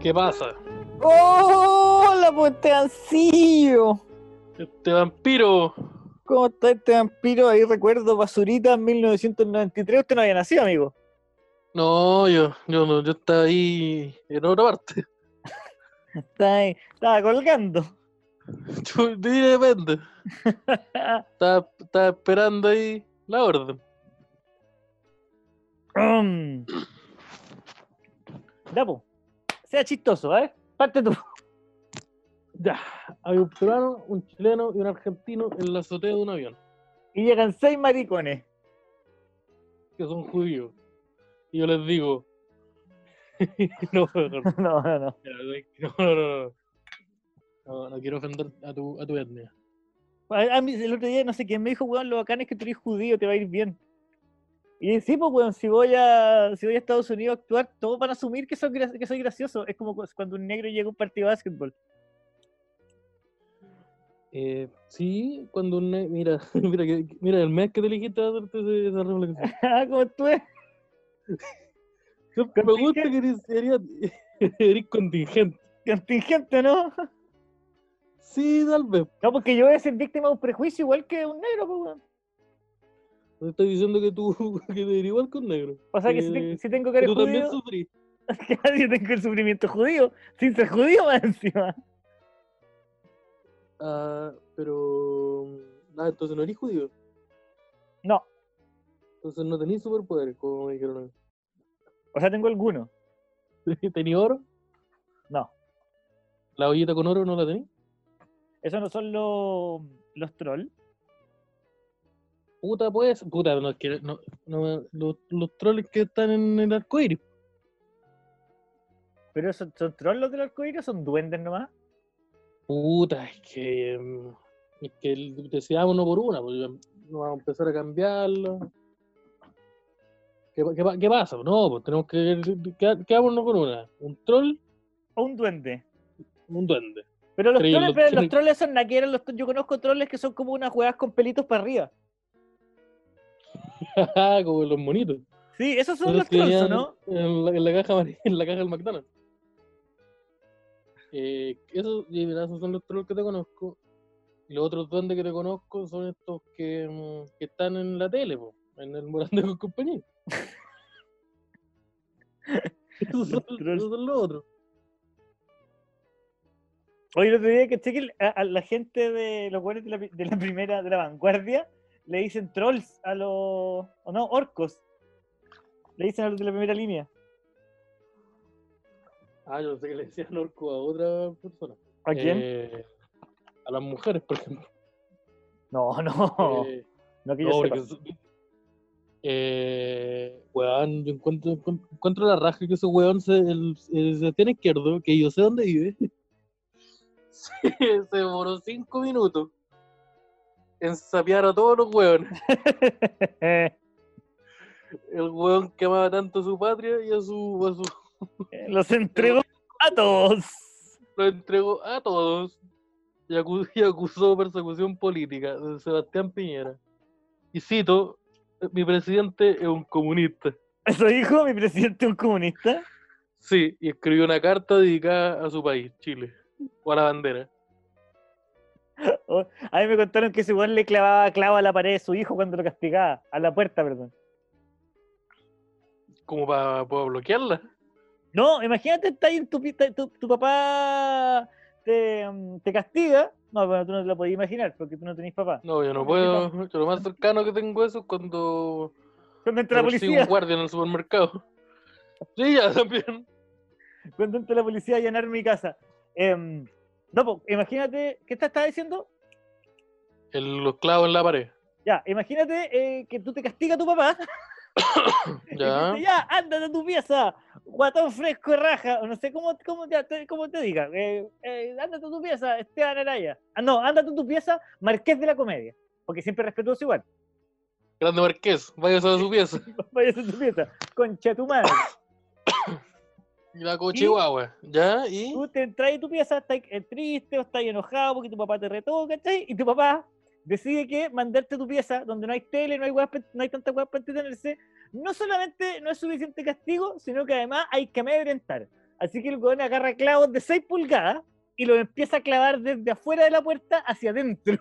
¿Qué pasa? ¡Hola, pues este ansillo! Este vampiro. ¿Cómo está este vampiro? Ahí recuerdo Basurita 1993. Usted no había nacido, amigo. No, yo, yo no, yo estaba ahí en otra parte. Está ahí, estaba colgando. Yo, depende. Estaba, estaba esperando ahí la orden. Mm. Sea chistoso, ¿eh? Parte tú. Ya, hay un peruano, un chileno y un argentino en la azotea de un avión, Y llegan seis maricones. que son judíos. Y yo les digo. no. No, no, no. No, no, no, no. Quiero ofender a tu, a tu etnia. A, a mí el otro día no sé quién me dijo, weón, lo bacán es que tú eres judío, te va a ir bien. Y sí, pues, weón, si voy a, si voy a Estados Unidos a actuar, todos van a asumir que soy, gra- que soy gracioso. Es como cu- cuando un negro llega a un partido de básquetbol. Eh, sí, cuando un ne- mira, mira, que, mira, el mes que te elegiste a hacerte esa reflexión. Ah, ¿Cómo tú es? Yo- Me gusta que eres, eres, eres contingente. Contingente, ¿no? Sí, tal vez. No, porque yo voy a ser víctima de un prejuicio igual que un negro, pues, weón. Te estoy diciendo que tú que eres igual con negro. O sea que si, te- Que- si tengo que que tú eres también sufrís. yo tengo el sufrimiento judío, sin ser judío más encima. Ah, pero. Ah, entonces no eres judío. No, Entonces no tenés superpoderes, como me dijeron. o sea, tengo alguno. ¿Tenís oro? No, ¿La ollita con oro no la tenés? esos no son los, los trolls. Puta, pues. Puta, no, no, no, los, los troles que están en el arco iris. Pero son, son trolls los del arcoíris, son duendes nomás. Puta, es que. mm, Es que decidamos uno por una, pues no vamos a empezar a cambiarlo. ¿Qué, pa- qué, pa- qué pasa? No, pues tenemos que. queda- Quedámonos con una. Un troll, O un duende. un duende. Pero los Pero y troles, los pero los troles- troles son naqueros. Los, yo conozco troles que son como unas huevas con pelitos para arriba. Como los monitos. Sí, esos son los que trolls, ¿o venían ¿no? En la, en la caja en la caja del McDonald's. Eh, esos, esos son los trolls que te conozco. Y los otros duendes que te conozco son estos que, mm, que están en la tele, po, en el Morandé con compañía. esos, son, Los esos son los otros. Hoy el otro día que cheque a, a la gente de los buenos de la, pri- de la primera, de la vanguardia, le dicen trolls a los. o no, orcos. Le dicen a los de la primera línea. Ah, yo sé que le decían orco a otra persona. ¿A quién? Eh, a las mujeres, por ejemplo. no, no. Eh, no que yo No, sepa. porque eh, weón, yo encuentro, encuent- encuentro la raja que ese weón se, el, el Sebastián Izquierdo, que yo sé dónde vive, se, se demoró cinco minutos en sapear a todos los weones. El weón que amaba tanto a su patria y a su, a su Los entregó a todos. lo entregó a todos y, acu- y acusó persecución política de Sebastián Piñera. Y cito, mi presidente es un comunista. Eso dijo mi presidente, un comunista. Sí, y escribió una carta dedicada a su país, Chile, o a la bandera. A mí me contaron que ese weón le clavaba clavo a la pared de su hijo cuando lo castigaba. A la puerta, perdón. Como para bloquearla. No, imagínate, está ahí en tu, tu, tu papá te, mm, te castiga. No, pero tú no te lo podías imaginar porque tú no tenés papá. No, yo no puedo. Yo lo más cercano que tengo eso es cuando Cuando entra la persigo un policía, guardia en el supermercado. Sí, ya también. cuando entra la policía a allanar mi casa. Em, no, pues, imagínate, ¿qué te estaba diciendo? El, los clavos en la pared. Ya, imagínate eh, que tú te castiga tu papá. y Ya. dice, ya, ándate a tu pieza, guatón fresco de raja, o no sé cómo, cómo, te, cómo te diga. Eh, eh, ándate a tu pieza, Esteban Araya. Ah, no, ándate a tu pieza, Marqués de la Comedia. Porque siempre respetuoso igual. Grande Marqués, váyase a su pieza. Vayas a tu pieza, concha tu madre. Y la cochihuahua. ¿Ya? ¿Y? Tú te entras a tu pieza, estás eh, triste o estás enojado porque tu papá te retó, ¿cachai? Y tu papá decide que mandarte tu pieza, donde no hay tele, no hay, pa- no hay tanta weas para entretenerse, no solamente no es suficiente castigo, sino que además hay que amedrentar. Así que el weón agarra clavos de 6 pulgadas y los empieza a clavar desde afuera de la puerta hacia adentro.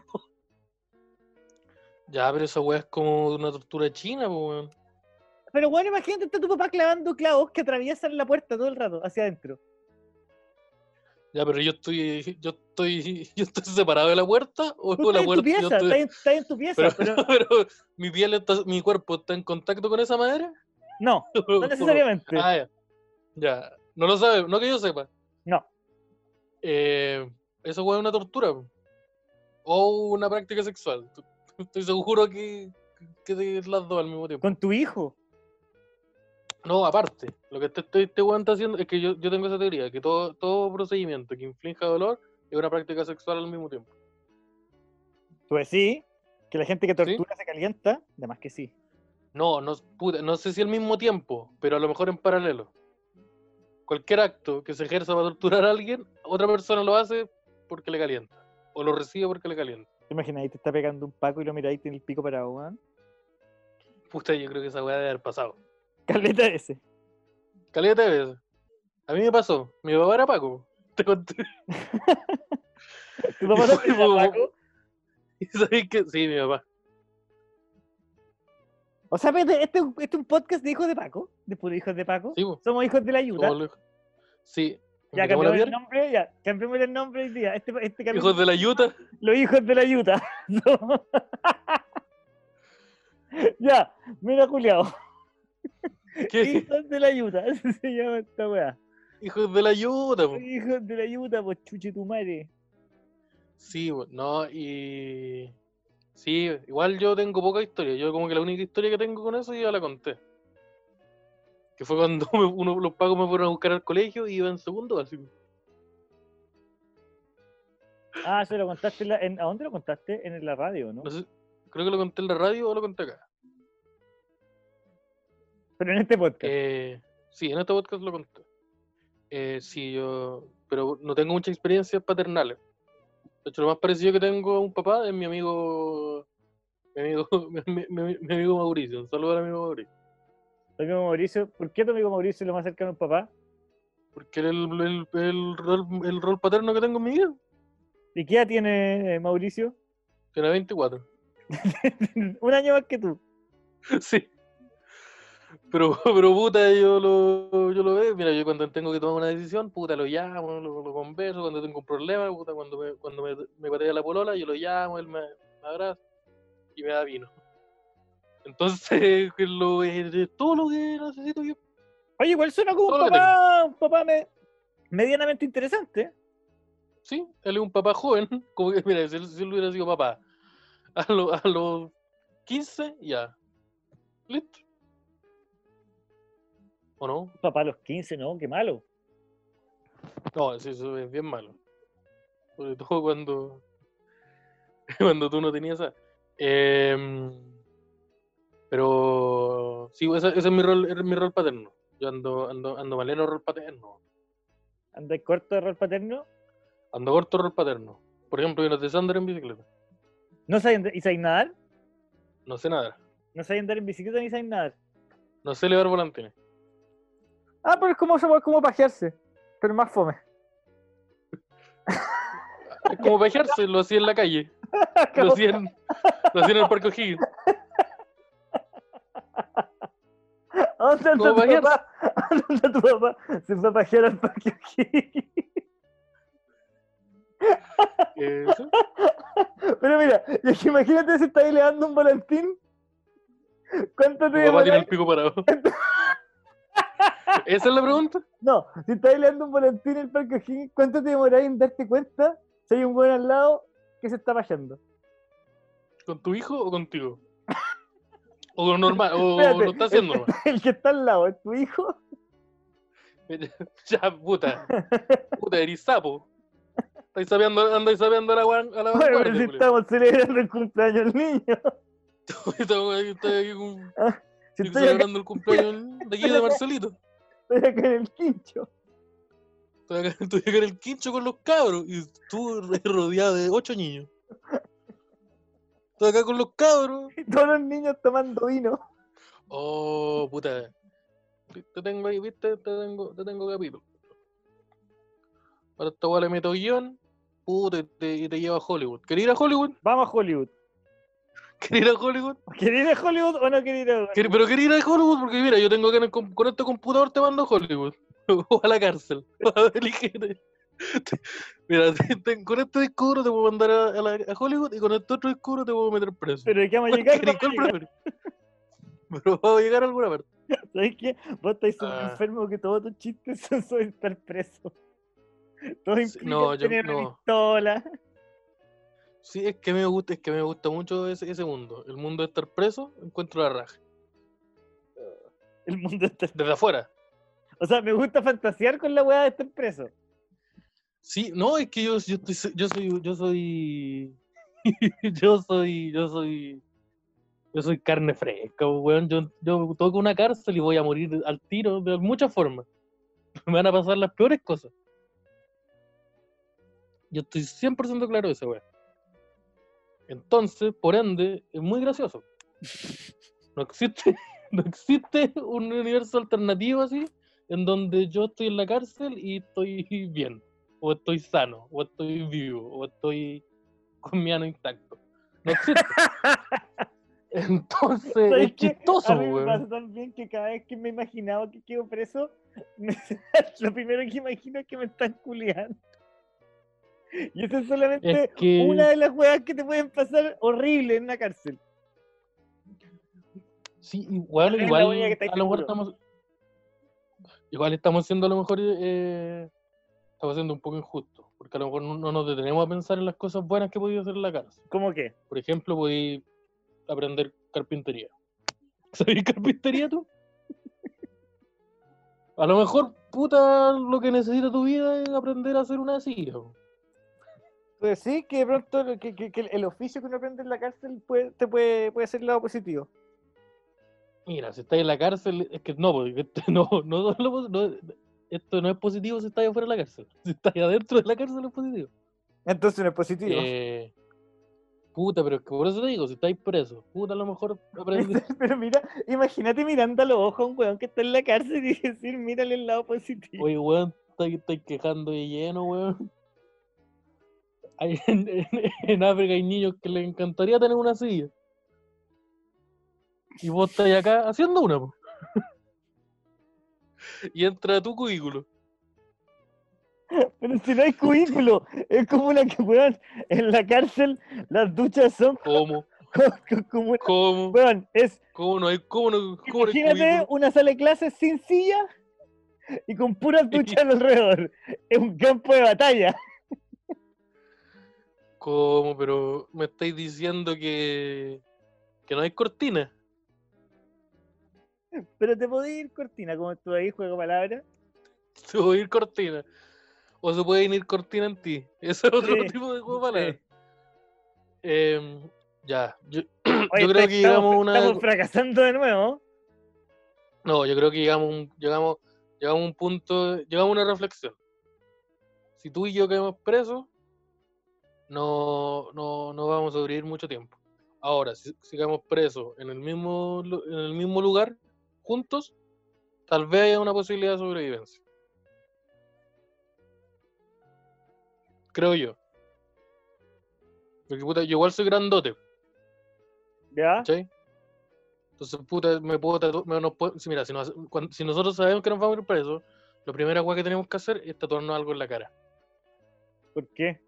Ya, pero esa weá es como una tortura china, weón. Pero bueno, imagínate está tu papá clavando clavos que atraviesan la puerta todo el rato, hacia adentro. Ya, pero yo estoy, yo estoy, yo estoy separado de la puerta o Tú la estás en tu puerta. yo pieza, estoy- estás en, estás en tu pieza, pero, pero pero mi piel está, mi cuerpo está en contacto con esa madera. no, no necesariamente. Ah, ya. Ya. No lo sabe, no que yo sepa. No. Eh, eso es una tortura. O una práctica sexual. Estoy seguro que, que las dos al mismo tiempo. Con tu hijo. No, aparte, lo que este, este, este weón está haciendo es que yo, yo tengo esa teoría, que todo, todo procedimiento que inflinja dolor es una práctica sexual al mismo tiempo. Tú decís que la gente que tortura se calienta, además que sí. No, no, puta, no sé si al mismo tiempo, pero a lo mejor en paralelo. Cualquier acto que se ejerza para torturar a alguien, otra persona lo hace porque le calienta. O lo recibe porque le calienta. ¿Te imaginas ahí te está pegando un paco y lo miráis y tiene el pico parado, weón? Puta, yo creo que esa weá debe haber pasado. Caleta ese. Caleta veces. A mí me pasó. Mi papá era Paco. Te conté. ¿Tu papá era paco? ¿Y sabéis que Sí, mi papá. O sea, este, este es un podcast de hijos de Paco, de puros hijos de Paco. Sí, Somos hijos de la ayuda. los- Sí. Ya ¿Invitamos a la cambiamos el nombre, ya, cambiemos el nombre hoy día. Este, este Hijos de la Yuta. Los hijos de la ayuda. Ya, mira Juliado. ¿Qué? Hijos de la ayuda, así se llama esta weá. Hijos de la Yuta. po. Hijos de la ayuda, pues chuche tu madre. Sí, no, y. Sí, igual yo tengo poca historia. Yo, como que la única historia que tengo con eso, ya la conté. Que fue cuando me- uno, los pagos me fueron a buscar al colegio y iba en segundo, así. Ah, se lo contaste en la- en- ¿A dónde lo contaste? En la radio, ¿no? No sé, creo que lo conté en la radio o lo conté acá. Pero en este podcast. Eh, sí, en este podcast lo conté. Eh, sí, yo. Pero no tengo muchas experiencias paternales. De hecho, lo más parecido que tengo a un papá es mi amigo. Mi amigo, mi, mi- mi amigo Mauricio. Un saludo al amigo Mauricio. Tu amigo Mauricio, ¿por qué tu amigo Mauricio es lo más cercano a un papá? Porque era el, el, el rol, el rol paterno que tengo en mi vida. ¿Y qué edad tiene eh, Mauricio? Tiene 24. un año más que tú. Sí. Pero, pero puta, yo lo, yo lo veo. Mira, yo cuando tengo que tomar una decisión, puta, lo llamo, lo, lo converso. Cuando tengo un problema, puta, cuando me, cuando me, me patea la polola, yo lo llamo, él me, me abraza y me da vino. Entonces, lo, es todo lo que necesito yo. Oye, igual suena como un Todo papá, un papá me- medianamente interesante. Sí, él es un papá joven. Como que, mira, si él, si él hubiera sido papá a, lo- a los 15, ya. Listo. ¿O no? Papá a los 15, ¿no? Qué malo. No, sí, eso es bien malo. Sobre todo cuando, cuando tú no tenías esa. Em, pero sí, ese, ese es mi rol, es mi rol paterno. Yo ando, ando, ando maleno rol paterno. ¿Andáis corto de rol paterno? Ando corto rol paterno. Por ejemplo, yo no sé andar en bicicleta. ¿No andar- ¿Y sabéis nadar? No sé nadar. ¿No sabéis andar en bicicleta ni sabéis nadar? No sé elevar volantines. Ah, pero es como, como pajearse, pero más fome. Es como pajearse, lo hacía en la calle. Lo hacía en, lo hacía en el Parque O'Higgins. ¿A ¿Dónde como tu papá? ¿A ¿Dónde anda tu papá? Se fue a pajear al parque. Eh, sí. Pero mira, imagínate si estáis le dando un volantín. ¿Cuánto te papá tiene demoráis? el pico parado. ¿Esa es la pregunta? No, si estáis le dando un volantín en el parque O'Higgins, ¿cuánto te demoráis en darte cuenta si hay un buen al lado que se está pajeando? ¿Con tu hijo o contigo? O normal, o Espérate, lo está haciendo el, nomás. el que está al lado, ¿es tu hijo? Ya, puta. Puta, eres sapo. Estáis sapeando, andáis sapeando a la, a la Bueno, pero si estamos celebrando el cumpleaños del niño. Estoy aquí con- Si estoy estoy celebrando el cumpleaños de aquí de Marcelito. estoy acá en el quincho. Estoy acá, estoy acá en el quincho con los cabros y tú rodeado de ocho niños. Estoy acá con los cabros. Y todos los niños tomando vino. Oh, puta. Te tengo ahí, viste, te tengo, te tengo capítulo. Ahora esta weá le meto guion, puta, y te, lleva a Hollywood. ¿Querés ir a Hollywood? Vamos a Hollywood. ¿Querés ir a Hollywood? ¿Querés ir a Hollywood o no querés ir a Hollywood? ¿Querés- Pero querés ir a Hollywood porque mira, yo tengo que con este computador te mando a Hollywood. O a la cárcel. Mira, con este disco te puedo mandar a, a la- a Hollywood y con este otro disco te puedo meter preso. Pero ¿de qué vamos a ¿Cuál llegar? Pero vamos a llegar a alguna parte. ¿Sabes qué? Vos súper Ah. enfermo que todos tus chistes son sobre estar preso. Todos Sí, implican no, yo- tener no. pistola. Sí, es que me gusta, es que me gusta mucho ese, ese mundo. El mundo de estar preso, encuentro la raja. El mundo está... Desde afuera. O sea, me gusta fantasear con la weá de estar preso. Sí, no, es que yo, yo, estoy, yo soy, yo soy, yo soy, yo soy, yo soy carne fresca, weón. Yo, yo toco una cárcel y voy a morir al tiro de muchas formas. Me van a pasar las peores cosas. Yo estoy 100% claro de eso, weón. Entonces, por ende, es muy gracioso. No existe, no existe un universo alternativo así, en donde yo estoy en la cárcel y estoy bien o estoy sano, o estoy vivo, o estoy con mi ano intacto. No existe. Entonces, ¿Sabes es chistoso, A mí me pasa también que cada vez que me imaginaba que quedo preso, me- lo primero que imagino es que me están culiando. Y eso es solamente Es que- una de las weas que te pueden pasar horrible en una cárcel. Sí, igual, Es igual, a lo mejor estamos. Igual estamos siendo a lo mejor. eh, estamos siendo un poco injustos. Porque a lo mejor no, no nos detenemos a pensar en las cosas buenas que podía hacer en la cárcel. ¿Cómo qué? Por ejemplo, podí aprender carpintería. ¿Sabes carpintería tú? A lo mejor, puta, lo que necesita tu vida es aprender a hacer una silla. po. Pues sí, que de pronto que, que- que el oficio que uno aprende en la cárcel puede, te puede, puede ser el lado positivo. Mira, si estás en la cárcel, es que no, porque esto no, no, no- no- esto no es positivo si estás afuera de la cárcel. Si estás adentro de la cárcel es positivo. Entonces no es positivo. Eh, puta, pero es que por eso te digo, si estáis preso, puta, a lo mejor aprendes. Pero mira, imagínate mirando a los ojos a un weón que está en la cárcel y decir, mírale el lado positivo. Oye, weón, estáis, estáis quejando de lleno, weón. Hay- en, en- en África hay niños que les encantaría tener una silla. Y vos estás acá haciendo una, po. Y entra a tu cubículo. Pero si no hay cubículo, es como una que, weón, en la cárcel las duchas son ¿Cómo? co- co- como una, ¿Cómo? weón, es, ¿Cómo no hay? ¿Cómo no? ¿Cómo imagínate una sala de clases sin silla y con puras duchas alrededor. Es un campo de batalla. ¿Cómo? Pero me estáis diciendo que, que no hay cortina. Pero te podés ir cortina, como tú ahí, juego palabras. Se puede ir cortina. O se puede ir cortina en ti. Ese es otro Sí, tipo de juego de sí. palabras. Em, ya, yo, Oye, yo creo que llegamos a una. estamos fracasando de nuevo. No, yo creo que llegamos a un, llegamos, llegamos a un punto, llegamos a una reflexión. Si tú y yo quedamos presos, no, no, no vamos a sobrevivir mucho tiempo. Ahora, si, si quedamos presos en el mismo, en el mismo lugar, juntos, tal vez haya una posibilidad de sobrevivencia. Creo yo. Porque puta, yo igual soy grandote, ¿Ya? Entonces, puta, me puedo tatuar. si, mira, si, nos- cuan- si nosotros sabemos que nos vamos a ir presos, la primera cosa que tenemos que hacer es tatuarnos algo en la cara. ¿Por qué?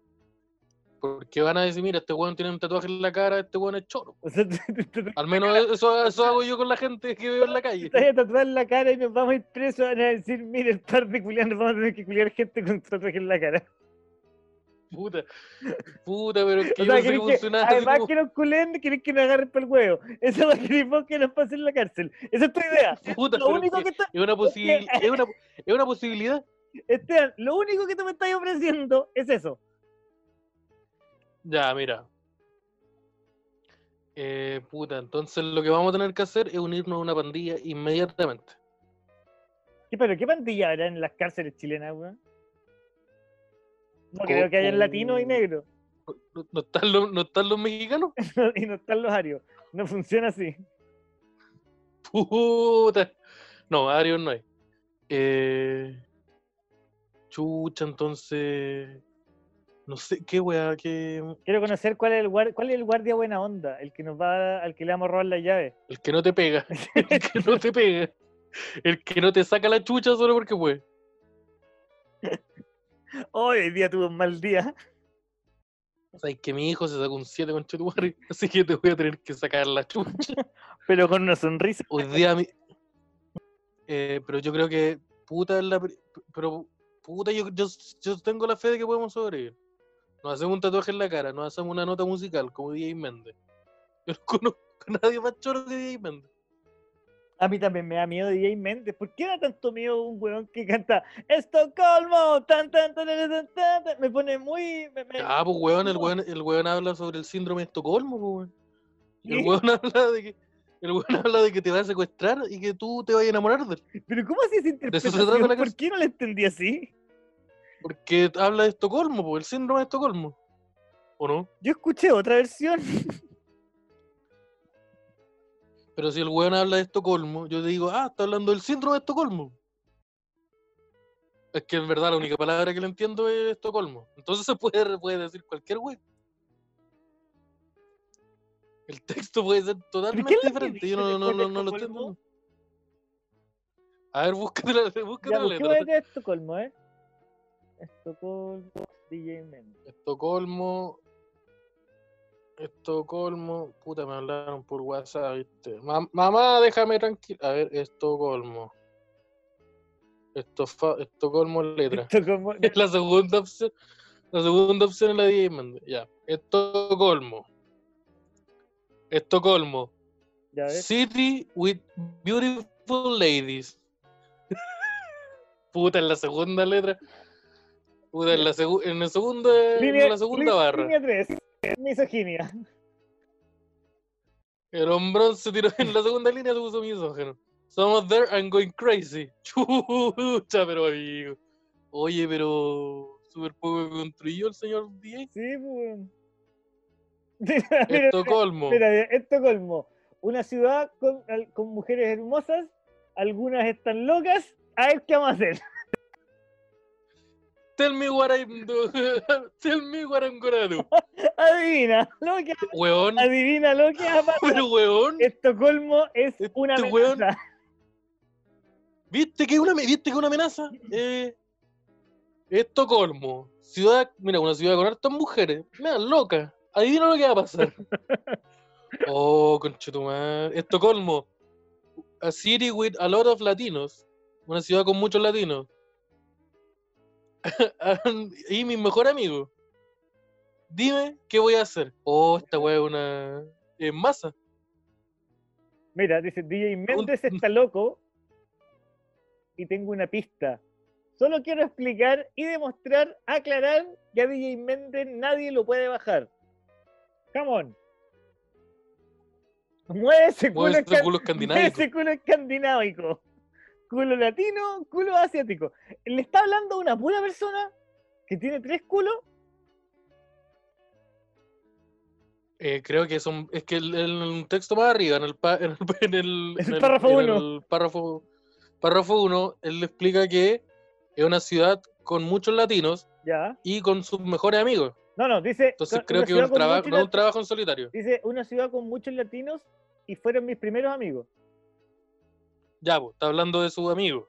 Porque van a decir, mira, este weón tiene un tatuaje en la cara, este weón es choro. O sea, te, te- te- te Al menos eso, eso hago yo con la gente que veo en la calle. vas a tatuar la cara y nos vamos a ir presos. Van a decir, mire, el par de culianos, vamos a tener que culiar gente con tatuaje en la cara. Puta, puta, pero es que O yo sea, pensé que además como- que nos culen, querés que nos agarren por el huevo. Eso va a querer vos que nos pase en la cárcel. Esa es tu idea. Puta, lo único es que está, es una, posibil- es, una, es una posibilidad. Esteban, lo único que tú me estás ofreciendo es eso. Ya, mira. Eh, puta, entonces lo que vamos a tener que hacer es unirnos a una pandilla inmediatamente. ¿Qué, pero qué pandilla habrá en las cárceles chilenas, weón? No Co- creo que hayan latinos y. ¿No, no están los, ¿No están los mexicanos? y no están los arios. No funciona así. Puta. No, Arios no hay. Eh, Chucha, entonces. No sé, qué weá, qué. Quiero conocer cuál es el guardia, cuál es el guardia buena onda, el que nos va, al que le vamos a robar la llave. El que no te pega. El que no te pega. El que no te saca la chucha solo porque puede. Hoy día tuvo un mal día. Sabes que mi hijo se sacó un 7 con Chetumarri, así que te voy a tener que sacar la chucha. Pero con una sonrisa. Hoy día mi... Eh, pero yo creo que puta es la pero puta yo, yo, yo tengo la fe de que podemos sobrevivir. Nos hacemos un tatuaje en la cara, nos hacemos una nota musical como DJ Méndez. Yo no conozco a nadie más choro que DJ Méndez. A mí también me da miedo DJ Méndez. ¿Por qué da tanto miedo un weón que canta Estocolmo? Tan, tan, tan, tan, tan, tan, tan"? Me pone muy. me- me- Ah, pues weón, el weón, el weón habla sobre el síndrome de Estocolmo, pues weón. El weón habla de que el weón habla de que te va a secuestrar y que tú te vas a enamorar de él. Pero ¿cómo así se interpretación? ¿Por qué no la entendí así? Porque habla de Estocolmo, pues, el síndrome de Estocolmo. ¿O no? Yo escuché otra versión. Pero si el weón habla de Estocolmo, yo te digo, ah, está hablando del síndrome de Estocolmo. Es que en verdad la única palabra que le entiendo es Estocolmo. Entonces se puede, puede decir cualquier weón. El texto puede ser totalmente es diferente. Yo no, no, después de no, no lo entiendo. A ver, búscate la, búscate la busquemos letra. acá Estocolmo, ¿eh? Estocolmo, DJ Méndez. Estocolmo. Estocolmo. Puta, me hablaron por WhatsApp, ¿viste? Ma- mamá, déjame tranquilo. A ver, Estocolmo. Estofa- Estocolmo letra. Estocolmo. Es la segunda opción. La segunda opción es la de Méndez. Ya. Estocolmo. Estocolmo. Ya ves. City with beautiful ladies. Puta, en la segunda letra. Puta, en la, segu- en el segundo, en la segunda barra. Línea 3. Misoginia. El hombrón se tiró en la segunda línea, se puso misógeno. Somos there and going crazy. Chucha, pero amigo. Oye, pero. Super poco construyó el señor DJ. Sí, pues. Mira, mira, Estocolmo. mira, Estocolmo. Una ciudad con, con mujeres hermosas. Algunas están locas. A ver qué vamos a hacer. Tell me what I'm do. Tell me what I'm gonna do. Adivina lo que, Weón. adivina lo que va a pasar. Pero weón. Estocolmo es Este una weón- amenaza. ¿Viste que una, viste que una amenaza? Eh, Estocolmo. Ciudad, mira, una ciudad con hartas mujeres. Mira, loca. Adivina lo que va a pasar. Oh, conchetumar. Estocolmo. A city with a lot of latinos. Una ciudad con muchos latinos. y mi mejor amigo. Dime qué voy a hacer. Oh, esta weá es una. Es masa. Mira, dice DJ Méndez está loco y tengo una pista. Solo quiero explicar y demostrar, aclarar que a DJ Méndez nadie lo puede bajar. Come on. Mueve ese culo, Mueve ese ese culo. Culo latino, culo asiático. Le está hablando a una pura persona que tiene tres culos. Eh, creo que son. Es que el, el texto más arriba, en el, pa- en el, en el- el párrafo en uno. el párrafo, párrafo 1, él le explica que es una ciudad con muchos latinos Ya. y con sus mejores amigos. No, no, dice. Entonces creo que un muchos no es un trabajo en solitario. Dice una ciudad con muchos latinos y fueron mis primeros amigos. Ya, pues, está hablando de sus amigos.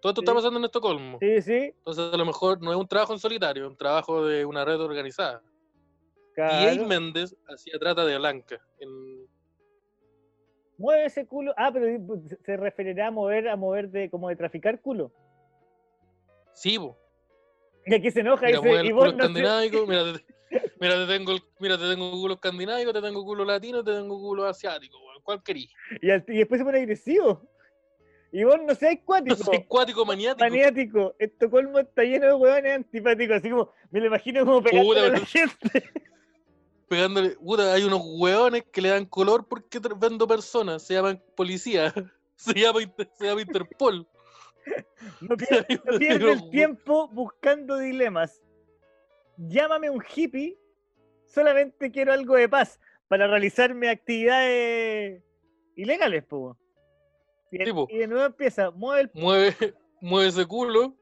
Todo esto está Sí. pasando en Estocolmo. Sí, sí. Entonces, a lo mejor no es un trabajo en solitario, es un trabajo de una red organizada. Y Claro. Méndez hacía trata de blanca. en- Mueve ese culo. Ah, pero di- se referirá a mover, a mover de como de traficar culo. Sí, po. Y aquí se enoja y dice, el y culo vos no sé- escandinávico. Mira, te, mira, te tengo, el- mira, te tengo culo escandinávico, te tengo culo latino, te tengo culo asiático. ¿Cuál querís? y, al- y después se pone agresivo. Y vos no seas No cuático. soy cuático maniático. maniático. Estocolmo está lleno de hueones antipáticos. Así como, me lo imagino como pegándole a la pero- gente. Pegándole. Puta, hay unos hueones que le dan color porque vendo personas. Se llaman policía. Se llama, se llama Interpol. No pierde, no el tiempo buscando dilemas. Llámame un hippie. Solamente quiero algo de paz para realizarme actividades ilegales, po. Y, de nuevo empieza, mueve el Mueve, mueve ese culo.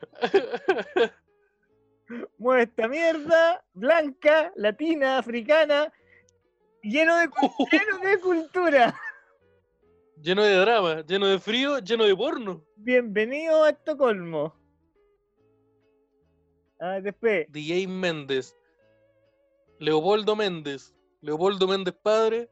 Mueve esta mierda, blanca, latina, africana, lleno de, lleno de cultura. lleno de drama, lleno de frío, lleno de porno. Bienvenido a Estocolmo. Ah, después, DJ Méndez. Leopoldo Méndez. Leopoldo Méndez padre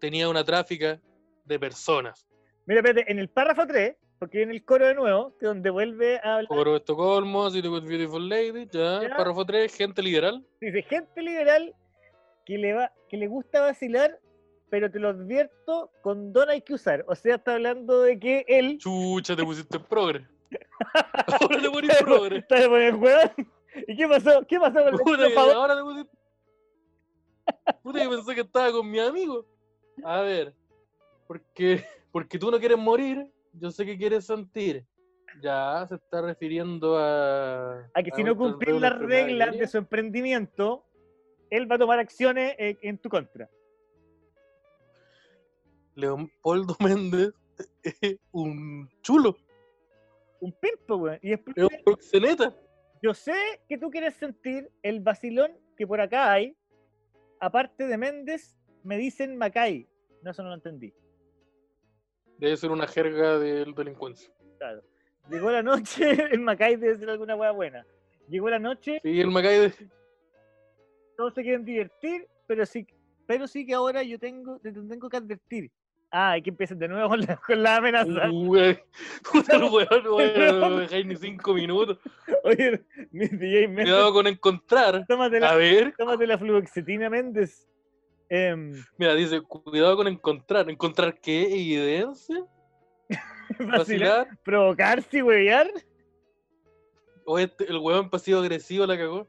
tenía una tráfica de personas. mira, espérate, en el párrafo 3, porque viene el coro de nuevo, que donde vuelve a hablar, Coro de Estocolmo, City with Beautiful Lady, ya. Ya. Párrafo 3, gente liberal. dice gente liberal que le, va, que le gusta vacilar, pero te lo advierto, condón hay que usar. O sea, está hablando de que él... Chucha, te pusiste en progre. Ahora te pones progre. ¿Y qué pasó? ¿Qué pasó con el Puta, que ahora te pusiste. Puta, que pensé que estaba con mi amigo. A ver, porque, porque tú no quieres morir, yo sé que quieres sentir. Ya se está refiriendo a. A que si no cumplís las reglas de su emprendimiento, él va a tomar acciones eh, en tu contra. Leopoldo Méndez es un chulo, Un pimpo, weón. Y después, es un proxeneta. yo sé que tú quieres sentir el vacilón que por acá hay. Aparte de Méndez, me dicen Macay. No, eso no lo entendí. Debe ser una jerga del delincuencia. Claro. Llegó la noche, el Macay debe ser alguna hueá buena. Llegó la noche, Sí, el Macay de. todos se quieren divertir, pero sí, pero sí que ahora yo tengo, te tengo que advertir. Ah, hay que empezar de nuevo con la, con la amenaza. Uh, güey. Puta no dejáis ni cinco minutos. Oye, mi DJ Méndez, Cuidado con encontrar. tómate A ver, tómate la fluoxetina Méndez. Em, mira, dice, cuidado con encontrar. ¿Encontrar qué? ¿Evidencia? vacilar, provocarse, huevear. ¿O este, el huevón pasivo agresivo la cagó?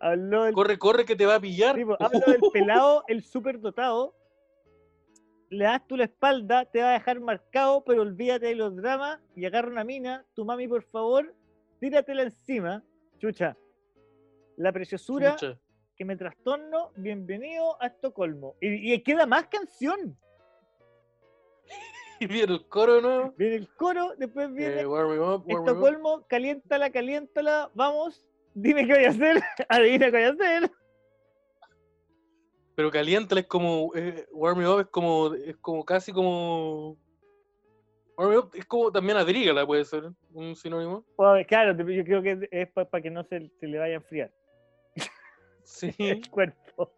Habló del, Corre, corre que te va a pillar. tipo, hablo del pelado, el superdotado. Le das tú la espalda, te va a dejar marcado, pero olvídate de los dramas y agarra una mina. Tu mami, por favor, tíratela encima. Chucha. La preciosura Chucha. Que me trastorno, bienvenido a Estocolmo. Y, y queda más canción. Y viene el coro nuevo. Viene el coro, después viene Eh, warm up, warm up. Estocolmo, caliéntala, caliéntala, vamos, dime qué voy a hacer, adivina qué voy a hacer. Pero caliéntala es como. Eh, warm me up es como. Es como casi como. Warm up es como también adrígala, puede ser un sinónimo. Claro, yo creo que es para que no se, se le vaya a enfriar Sí. el cuerpo.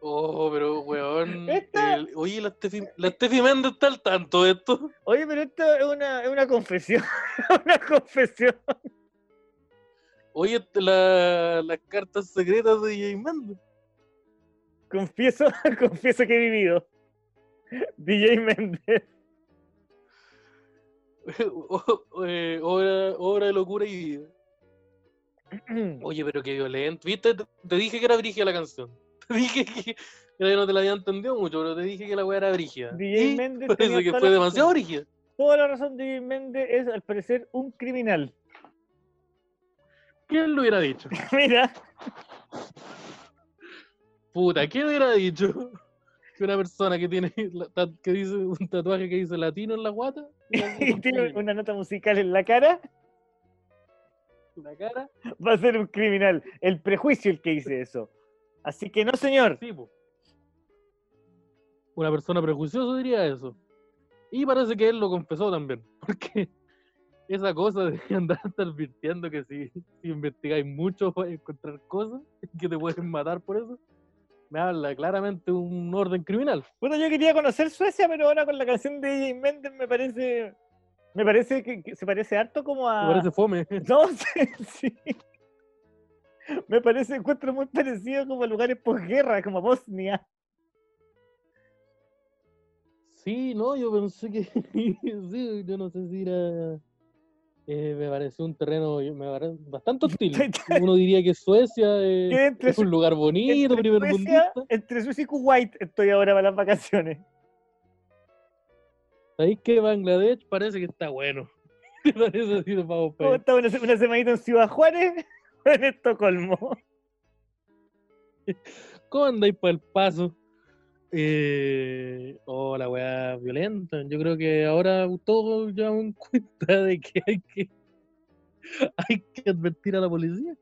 Oh, pero weón. Esta- el- oye, la Steffi, la Steffi Méndez está al tanto de esto. Oye, pero esto es una, es una confesión, una confesión. Oye, la- las cartas secretas de DJ Méndez. Confieso, confieso que he vivido. DJ Méndez. Eh, obra, obra de locura y vida. Oye, pero qué violento. ¿Viste? Te, te dije que era brígida la canción. Te dije que, no te la había entendido mucho, pero te dije que la weá era brígida. DJ Méndez que toda fue la demasiado razón. brígida. Toda la razón de DJ Méndez es, al parecer, un criminal. ¿Quién lo hubiera dicho? Mira, Puta, ¿qué hubiera dicho? Que una persona que tiene que dice un tatuaje que dice latino en la guata y tiene una nota musical en la cara, la cara. va a ser un criminal. El prejuicio el que dice eso. Así que no, señor. Sí, po. Una persona prejuiciosa diría eso. Y parece que él lo confesó también. Porque esa cosa de andar advirtiendo que si, si investigáis mucho vas a encontrar cosas que te pueden matar por eso, me habla claramente un orden criminal. Bueno, yo quería conocer Suecia, pero ahora con la canción de DJ Méndez me parece. Me parece que, que se parece harto como a. Me parece fome. No, sí, sí. Me parece, encuentro muy parecido como a lugares posguerra, como Bosnia. Sí, no, yo pensé que. sí, yo no sé si era. eh, me pareció un terreno me parece bastante hostil. Uno diría que Suecia entre es un lugar bonito, entre primer Suecia, mundista. entre Suecia y Kuwait estoy ahora para las vacaciones. Sabéis que Bangladesh parece que está bueno. ¿Te parece vamos para ¿Cómo está una, una semanita en Ciudad Juárez en Estocolmo? ¿Cómo andáis para el paso? Eh, oh, la weá violenta. Yo creo que ahora todos llevamos en cuenta de que hay que Hay que advertir a la policía.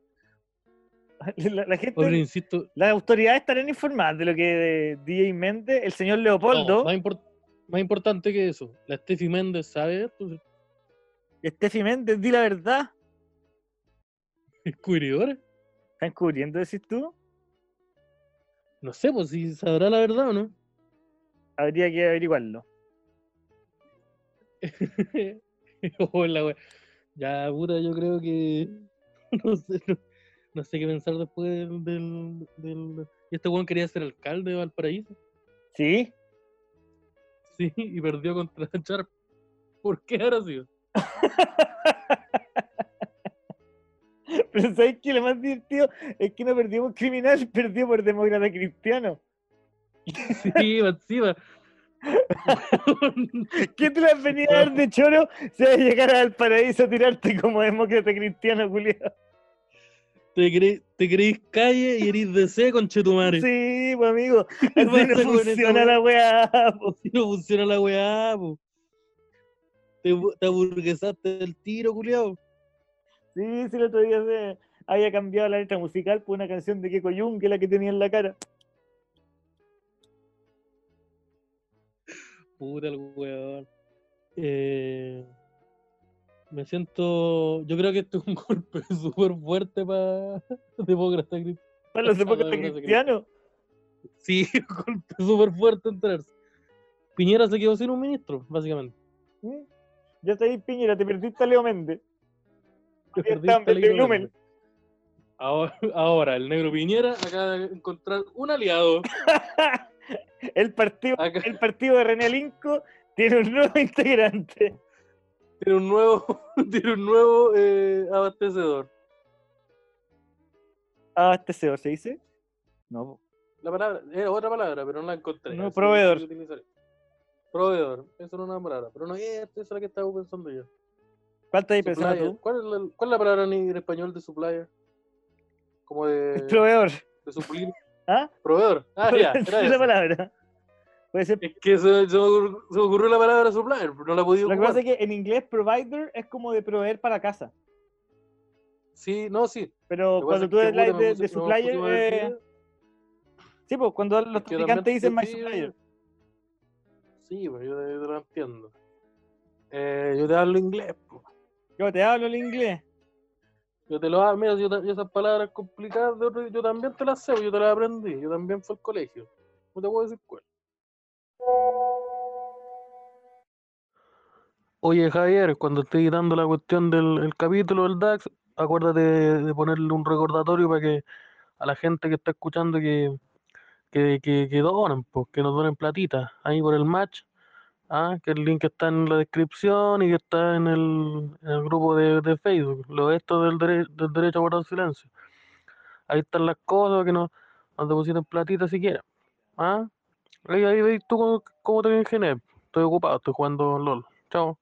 La, la gente, insisto, las autoridades estarán informadas de lo que DJ Méndez, el señor no, Leopoldo, más, import- más importante que eso, la Steffi Méndez sabe esto, Steffi Méndez, di la verdad. descubridores. ¿Están cubriendo, decís tú? No sé, pues si sabrá la verdad o no. Habría que averiguarlo. Oh, la wea. Ya, puta, yo creo que. No sé, no, no sé qué pensar después del. del, del- Y este weón quería ser alcalde de Valparaíso. ¿Sí? Sí, y perdió contra Sharp. ¿Por qué ahora sido? Pero ¿sabes qué? Lo más divertido es que no perdió por criminal, perdió por demócrata cristiano. Sí, encima. ¿Qué te las venía a dar de choro? Se va a llegar al paraíso a tirarte como demócrata cristiano, culiao. Te, cre te creís calle y eres DC con Chetumare. Sí, pues amigo. ¿Qué Así no funciona la weá. po. Así no funciona la weá, po. Te, te aburguesaste el tiro, culiao. Sí, sí, el otro día se había cambiado la letra musical por una canción de Keko Jung, que es la que tenía en la cara. Puta el weón. Eh, me siento. Yo creo que esto es un golpe súper fuerte para demócrata cri- Para los demócratas demócrata cristianos. Sí, un golpe súper fuerte enterarse. Piñera se quedó sin un ministro, básicamente. Ya está ahí, Piñera, te perdiste a Leo Méndez. Te perdiste al Méndez. Ahora, ahora, el negro Piñera acaba de encontrar un aliado. el, partido, Acá el partido de René Linco tiene un nuevo integrante. Tiene un nuevo, tiene un nuevo eh, abastecedor. Abastecedor, ¿se dice? No. La palabra, era otra palabra, pero no la encontré. No, proveedor. Proveedor, eso no es una palabra, pero no es esa es la que estaba pensando yo. ¿Cuál ahí pensando tú? ¿Cuál es, la, ¿Cuál es la palabra en español de supplier? Como de, proveedor. de suplir. ¿Ah? Proveedor. Ah, ya, Esa era es la palabra. Puede ser. Es que se, se me ocurrió, la palabra supplier, pero no la he podido Lo que pasa es que en inglés provider es como de proveer para casa. Sí, no, sí. Pero Lo cuando tú hablas de, de supplier, eh, sí, pues cuando los es que traficantes dicen my supplier. Sí, pues yo te, te lo entiendo. Eh, yo te hablo inglés, pues. Yo te hablo el inglés. Yo te lo hablo, mira, yo te- esas palabras complicadas yo también te las sé, pues, yo te las aprendí, yo también fui al colegio. No te puedo decir cuál. Oye, Javier, cuando estés dando la cuestión del el capítulo del DAX, acuérdate de, de ponerle un recordatorio para que a la gente que está escuchando que, que, que, que donen, que nos donen platita ahí por el match. Ah, que el link está en la descripción y que está en el, grupo de, de Facebook, lo esto del derecho a guardar silencio. Ahí están las cosas que nos, nos depositen platita si quieren. ¿Ah? Ahí, ahí veis tú cómo, te ingenias. Estoy ocupado, estoy jugando LOL. Chao.